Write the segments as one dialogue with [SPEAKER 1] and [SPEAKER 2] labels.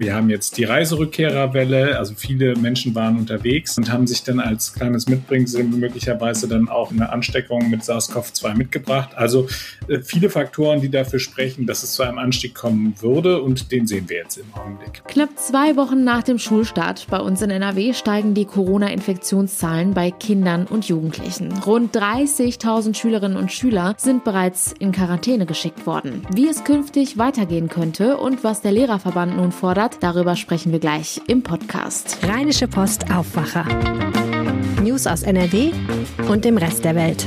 [SPEAKER 1] Wir haben jetzt die Reiserückkehrerwelle, also viele Menschen waren unterwegs und haben sich dann als kleines Mitbringsel möglicherweise dann auch eine Ansteckung mit SARS-CoV-2 mitgebracht. Also äh, viele Faktoren, die dafür sprechen, dass es zu einem Anstieg kommen würde und den sehen wir jetzt im Augenblick.
[SPEAKER 2] Knapp zwei Wochen nach dem Schulstart bei uns in NRW steigen die Corona-Infektionszahlen bei Kindern und Jugendlichen. Rund 30.000 Schülerinnen und Schüler sind bereits in Quarantäne geschickt worden. Wie es künftig weitergehen könnte und was der Lehrerverband nun fordert, gefordert. Darüber sprechen wir gleich im Podcast.
[SPEAKER 3] Rheinische Post Aufwacher. News aus NRW und dem Rest der Welt.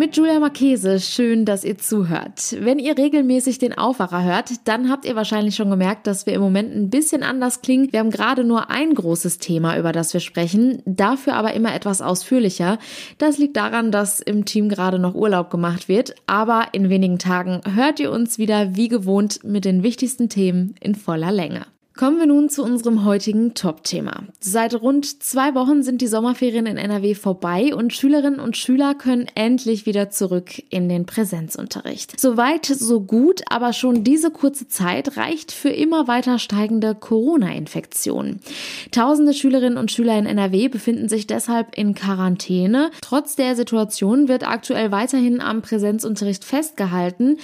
[SPEAKER 2] Mit Julia Marchese, schön, dass ihr zuhört. Wenn ihr regelmäßig den Aufwacher hört, dann habt ihr wahrscheinlich schon gemerkt, dass wir im Moment ein bisschen anders klingen. Wir haben gerade nur ein großes Thema, über das wir sprechen, dafür aber immer etwas ausführlicher. Das liegt daran, dass im Team gerade noch Urlaub gemacht wird, aber in wenigen Tagen hört ihr uns wieder wie gewohnt mit den wichtigsten Themen in voller Länge. Kommen wir nun zu unserem heutigen Top-Thema. Seit rund zwei Wochen sind die Sommerferien in NRW vorbei und Schülerinnen und Schüler können endlich wieder zurück in den Präsenzunterricht. Soweit, so gut, aber schon diese kurze Zeit reicht für immer weiter steigende Corona-Infektionen. Tausende Schülerinnen und Schüler in NRW befinden sich deshalb in Quarantäne. Trotz der Situation wird aktuell weiterhin am Präsenzunterricht festgehalten.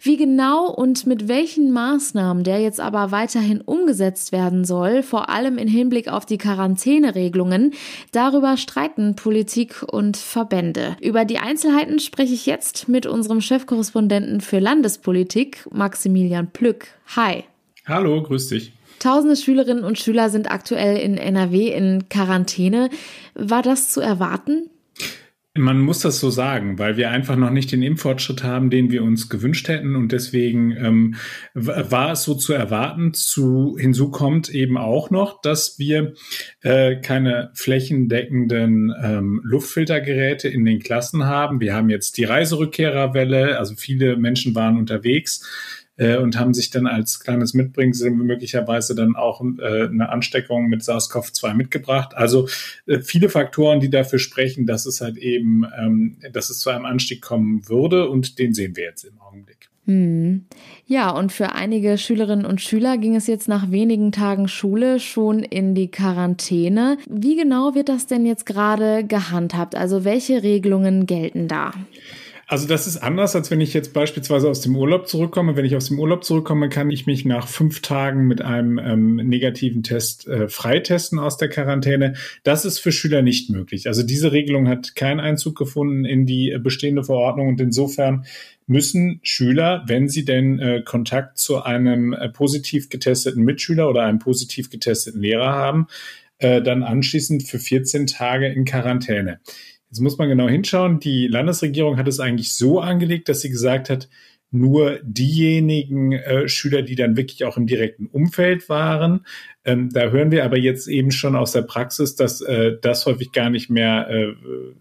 [SPEAKER 2] Wie genau und mit welchen Maßnahmen der jetzt aber weiterhin umgesetzt werden soll, vor allem in Hinblick auf die Quarantäneregelungen, darüber streiten Politik und Verbände. Über die Einzelheiten spreche ich jetzt mit unserem Chefkorrespondenten für Landespolitik, Maximilian Plück. Hi.
[SPEAKER 1] Hallo, grüß dich.
[SPEAKER 2] Tausende Schülerinnen und Schüler sind aktuell in NRW in Quarantäne. War das zu erwarten?
[SPEAKER 1] Man muss das so sagen, weil wir einfach noch nicht den Impffortschritt haben, den wir uns gewünscht hätten. Und deswegen ähm, war es so zu erwarten. Zu, hinzu kommt eben auch noch, dass wir äh, keine flächendeckenden ähm, Luftfiltergeräte in den Klassen haben. Wir haben jetzt die Reiserückkehrerwelle, also viele Menschen waren unterwegs äh, und haben sich dann als kleines Mitbringsel möglicherweise dann auch äh, eine Ansteckung mit SARS-CoV-2 mitgebracht. Also äh, viele Faktoren, die dafür sprechen, dass es halt eben, ähm, dass es zu einem Anstieg kommen würde und den sehen wir jetzt im Augenblick.
[SPEAKER 2] Hm. Ja, und für einige Schülerinnen und Schüler ging es jetzt nach wenigen Tagen Schule schon in die Quarantäne. Wie genau wird das denn jetzt gerade gehandhabt? Also welche Regelungen gelten da?
[SPEAKER 1] Also das ist anders, als wenn ich jetzt beispielsweise aus dem Urlaub zurückkomme. Wenn ich aus dem Urlaub zurückkomme, kann ich mich nach fünf Tagen mit einem ähm, negativen Test äh, freitesten aus der Quarantäne. Das ist für Schüler nicht möglich. Also diese Regelung hat keinen Einzug gefunden in die äh, bestehende Verordnung und insofern müssen Schüler, wenn sie denn äh, Kontakt zu einem äh, positiv getesteten Mitschüler oder einem positiv getesteten Lehrer haben, äh, dann anschließend für 14 Tage in Quarantäne. Jetzt muss man genau hinschauen. Die Landesregierung hat es eigentlich so angelegt, dass sie gesagt hat, nur diejenigen äh, Schüler, die dann wirklich auch im direkten Umfeld waren. Ähm, da hören wir aber jetzt eben schon aus der Praxis, dass äh, das häufig gar nicht mehr äh,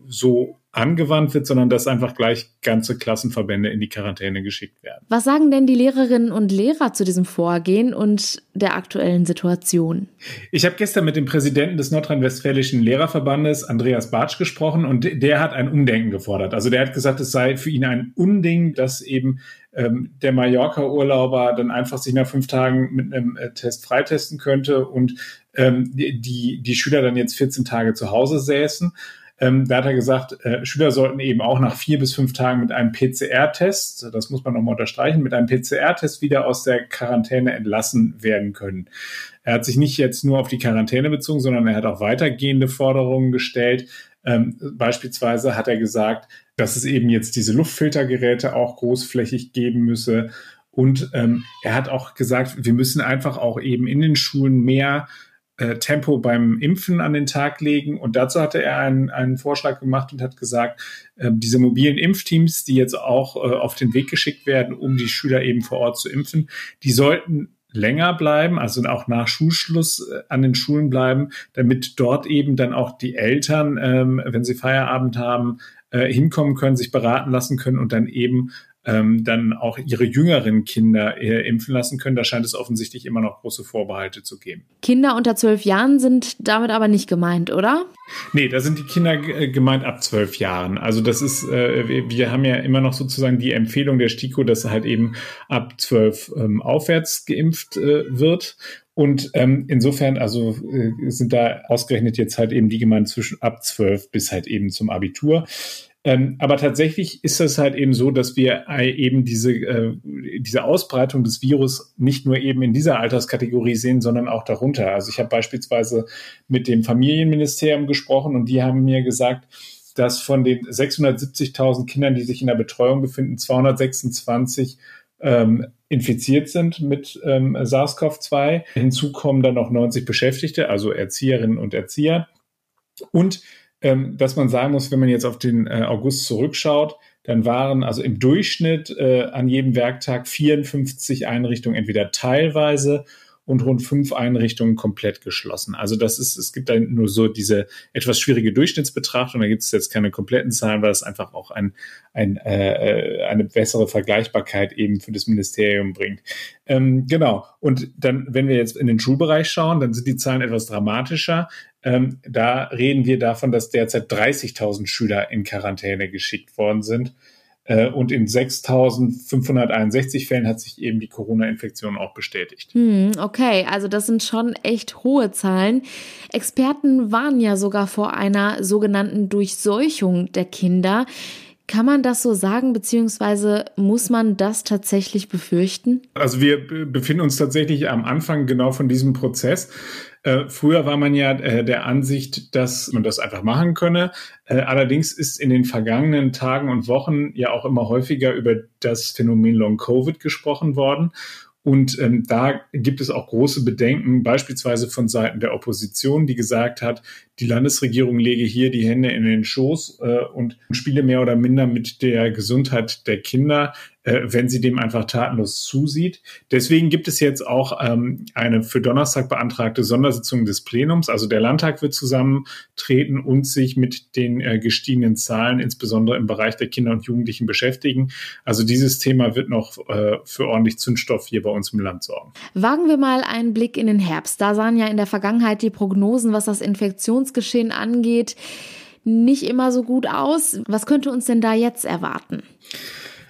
[SPEAKER 1] so angewandt wird, sondern dass einfach gleich ganze Klassenverbände in die Quarantäne geschickt werden.
[SPEAKER 2] Was sagen denn die Lehrerinnen und Lehrer zu diesem Vorgehen und der aktuellen Situation?
[SPEAKER 1] Ich habe gestern mit dem Präsidenten des Nordrhein-Westfälischen Lehrerverbandes, Andreas Bartsch, gesprochen und der hat ein Umdenken gefordert. Also der hat gesagt, es sei für ihn ein Unding, dass eben ähm, der Mallorca-Urlauber dann einfach sich nach fünf Tagen mit einem äh, Test freitesten könnte und ähm, die, die Schüler dann jetzt 14 Tage zu Hause säßen. Ähm, da hat er gesagt, äh, Schüler sollten eben auch nach vier bis fünf Tagen mit einem PCR-Test, das muss man nochmal unterstreichen, mit einem PCR-Test wieder aus der Quarantäne entlassen werden können. Er hat sich nicht jetzt nur auf die Quarantäne bezogen, sondern er hat auch weitergehende Forderungen gestellt. Ähm, beispielsweise hat er gesagt, dass es eben jetzt diese Luftfiltergeräte auch großflächig geben müsse. Und ähm, er hat auch gesagt, wir müssen einfach auch eben in den Schulen mehr äh, Tempo beim Impfen an den Tag legen. Und dazu hatte er einen, einen Vorschlag gemacht und hat gesagt, äh, diese mobilen Impfteams, die jetzt auch äh, auf den Weg geschickt werden, um die Schüler eben vor Ort zu impfen, die sollten länger bleiben, also auch nach Schulschluss äh, an den Schulen bleiben, damit dort eben dann auch die Eltern, ähm, wenn sie Feierabend haben, äh, hinkommen können, sich beraten lassen können und dann eben ähm, dann auch ihre jüngeren Kinder äh, impfen lassen können. Da scheint es offensichtlich immer noch große Vorbehalte zu geben.
[SPEAKER 2] Kinder unter zwölf Jahren sind damit aber nicht gemeint, oder?
[SPEAKER 1] Nee, da sind die Kinder äh, gemeint ab zwölf Jahren. Also das ist, äh, wir haben ja immer noch sozusagen die Empfehlung der STIKO, dass halt eben ab zwölf ähm, aufwärts geimpft äh, wird. Und ähm, insofern, also äh, sind da ausgerechnet jetzt halt eben die gemeint zwischen ab zwölf bis halt eben zum Abitur. Ähm, aber tatsächlich ist es halt eben so, dass wir äh, eben diese, äh, diese Ausbreitung des Virus nicht nur eben in dieser Alterskategorie sehen, sondern auch darunter. Also ich habe beispielsweise mit dem Familienministerium gesprochen und die haben mir gesagt, dass von den 670.000 Kindern, die sich in der Betreuung befinden, 226 ähm, infiziert sind mit ähm, SARS-CoV-2. Hinzu kommen dann noch 90 Beschäftigte, also Erzieherinnen und Erzieher. Und ähm, dass man sagen muss, wenn man jetzt auf den äh, August zurückschaut, dann waren also im Durchschnitt äh, an jedem Werktag 54 Einrichtungen entweder teilweise und rund fünf Einrichtungen komplett geschlossen. Also das ist, es gibt da nur so diese etwas schwierige Durchschnittsbetrachtung. Da gibt es jetzt keine kompletten Zahlen, weil es einfach auch ein, ein, äh, eine bessere Vergleichbarkeit eben für das Ministerium bringt. Ähm, genau. Und dann, wenn wir jetzt in den Schulbereich schauen, dann sind die Zahlen etwas dramatischer. Ähm, da reden wir davon, dass derzeit 30.000 Schüler in Quarantäne geschickt worden sind. Äh, und in 6.561 Fällen hat sich eben die Corona-Infektion auch bestätigt.
[SPEAKER 2] Hm, okay, also das sind schon echt hohe Zahlen. Experten warnen ja sogar vor einer sogenannten Durchseuchung der Kinder. Kann man das so sagen, beziehungsweise muss man das tatsächlich befürchten?
[SPEAKER 1] Also wir befinden uns tatsächlich am Anfang genau von diesem Prozess. Äh, früher war man ja äh, der Ansicht, dass man das einfach machen könne. Äh, allerdings ist in den vergangenen Tagen und Wochen ja auch immer häufiger über das Phänomen Long Covid gesprochen worden. Und ähm, da gibt es auch große Bedenken, beispielsweise von Seiten der Opposition, die gesagt hat, die Landesregierung lege hier die Hände in den Schoß äh, und spiele mehr oder minder mit der Gesundheit der Kinder, äh, wenn sie dem einfach tatenlos zusieht. Deswegen gibt es jetzt auch ähm, eine für Donnerstag beantragte Sondersitzung des Plenums. Also der Landtag wird zusammentreten und sich mit den äh, gestiegenen Zahlen, insbesondere im Bereich der Kinder und Jugendlichen, beschäftigen. Also dieses Thema wird noch äh, für ordentlich Zündstoff hier bei uns im Land sorgen.
[SPEAKER 2] Wagen wir mal einen Blick in den Herbst. Da sahen ja in der Vergangenheit die Prognosen, was das Infektions Infektionsgeschehen angeht, nicht immer so gut aus. Was könnte uns denn da jetzt erwarten?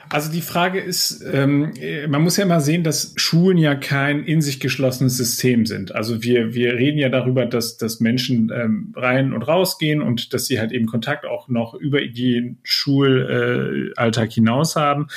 [SPEAKER 1] Also die Frage ist, ähm, man muss ja immer sehen, dass Schulen ja kein in sich geschlossenes System sind. Also wir, wir reden ja darüber, dass, dass Menschen ähm, rein und rausgehen und dass sie halt eben Kontakt auch noch über den Schulalltag hinaus haben.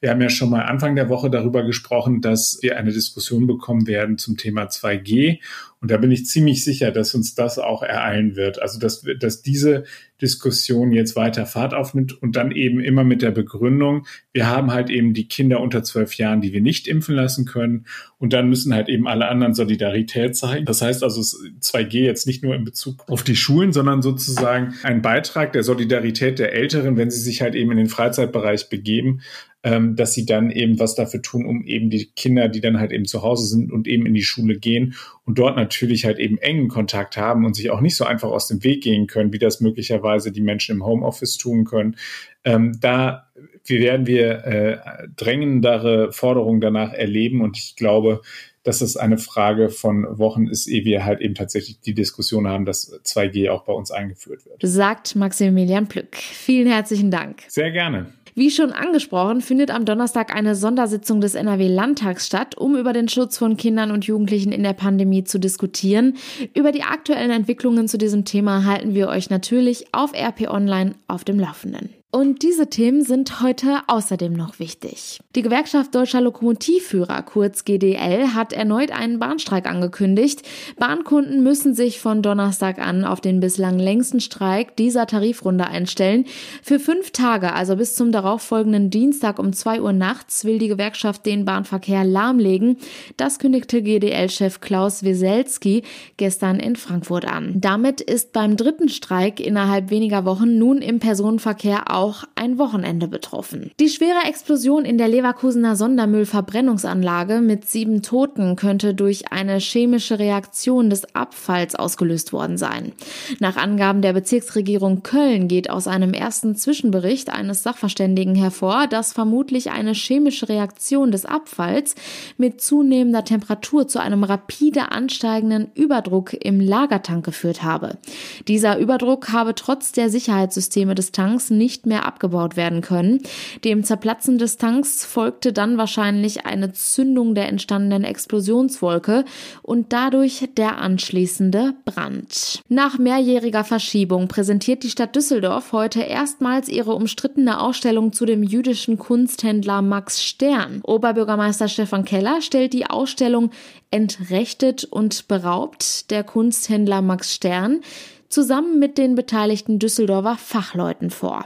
[SPEAKER 1] Wir haben ja schon mal Anfang der Woche darüber gesprochen, dass wir eine Diskussion bekommen werden zum Thema 2G und da bin ich ziemlich sicher, dass uns das auch ereilen wird. Also, dass, dass diese Diskussion jetzt weiter Fahrt aufnimmt und dann eben immer mit der Begründung, wir haben halt eben die Kinder unter zwölf Jahren, die wir nicht impfen lassen können. Und dann müssen halt eben alle anderen Solidarität zeigen. Das heißt also 2G jetzt nicht nur in Bezug auf die Schulen, sondern sozusagen ein Beitrag der Solidarität der Älteren, wenn sie sich halt eben in den Freizeitbereich begeben, ähm, dass sie dann eben was dafür tun, um eben die Kinder, die dann halt eben zu Hause sind und eben in die Schule gehen und dort natürlich halt eben engen Kontakt haben und sich auch nicht so einfach aus dem Weg gehen können, wie das möglicherweise die Menschen im Homeoffice tun können. Ähm, da werden wir äh, drängendere Forderungen danach erleben und ich glaube, dass es eine Frage von Wochen ist, ehe wir halt eben tatsächlich die Diskussion haben, dass 2G auch bei uns eingeführt wird.
[SPEAKER 2] Sagt Maximilian Plück. Vielen herzlichen Dank.
[SPEAKER 1] Sehr gerne.
[SPEAKER 2] Wie schon angesprochen, findet am Donnerstag eine Sondersitzung des NRW-Landtags statt, um über den Schutz von Kindern und Jugendlichen in der Pandemie zu diskutieren. Über die aktuellen Entwicklungen zu diesem Thema halten wir euch natürlich auf RP Online auf dem Laufenden. Und diese Themen sind heute außerdem noch wichtig. Die Gewerkschaft Deutscher Lokomotivführer, kurz GDL, hat erneut einen Bahnstreik angekündigt. Bahnkunden müssen sich von Donnerstag an auf den bislang längsten Streik dieser Tarifrunde einstellen. Für fünf Tage, also bis zum darauffolgenden Dienstag um zwei Uhr nachts, will die Gewerkschaft den Bahnverkehr lahmlegen. Das kündigte GDL-Chef Klaus Wieselski gestern in Frankfurt an. Damit ist beim dritten Streik innerhalb weniger Wochen nun im Personenverkehr auch ein Wochenende betroffen. Die schwere Explosion in der Leverkusener Sondermüllverbrennungsanlage mit sieben Toten könnte durch eine chemische Reaktion des Abfalls ausgelöst worden sein. Nach Angaben der Bezirksregierung Köln geht aus einem ersten Zwischenbericht eines Sachverständigen hervor, dass vermutlich eine chemische Reaktion des Abfalls mit zunehmender Temperatur zu einem rapide ansteigenden Überdruck im Lagertank geführt habe. Dieser Überdruck habe trotz der Sicherheitssysteme des Tanks nicht mehr abgebaut werden können. Dem Zerplatzen des Tanks folgte dann wahrscheinlich eine Zündung der entstandenen Explosionswolke und dadurch der anschließende Brand. Nach mehrjähriger Verschiebung präsentiert die Stadt Düsseldorf heute erstmals ihre umstrittene Ausstellung zu dem jüdischen Kunsthändler Max Stern. Oberbürgermeister Stefan Keller stellt die Ausstellung Entrechtet und beraubt der Kunsthändler Max Stern zusammen mit den beteiligten Düsseldorfer Fachleuten vor.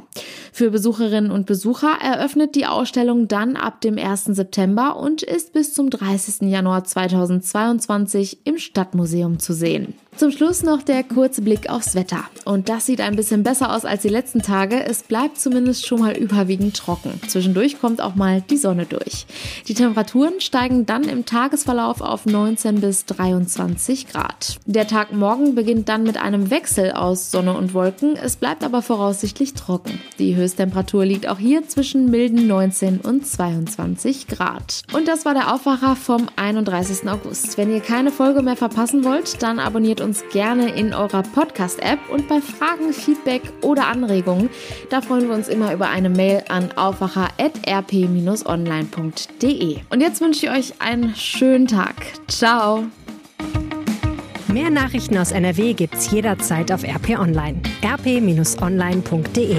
[SPEAKER 2] Für Besucherinnen und Besucher eröffnet die Ausstellung dann ab dem 1. September und ist bis zum 30. Januar 2022 im Stadtmuseum zu sehen. Zum Schluss noch der kurze Blick aufs Wetter. Und das sieht ein bisschen besser aus als die letzten Tage. Es bleibt zumindest schon mal überwiegend trocken. Zwischendurch kommt auch mal die Sonne durch. Die Temperaturen steigen dann im Tagesverlauf auf 19 bis 23 Grad. Der Tag morgen beginnt dann mit einem Wechsel aus Sonne und Wolken. Es bleibt aber voraussichtlich trocken. Die Höchsttemperatur liegt auch hier zwischen milden 19 und 22 Grad. Und das war der Aufwacher vom 31. August. Wenn ihr keine Folge mehr verpassen wollt, dann abonniert uns gerne in eurer Podcast-App und bei Fragen, Feedback oder Anregungen, da freuen wir uns immer über eine Mail an aufwacher.rp-online.de. Und jetzt wünsche ich euch einen schönen Tag. Ciao!
[SPEAKER 3] Mehr Nachrichten aus NRW gibt's jederzeit auf RP Online. rp-online.de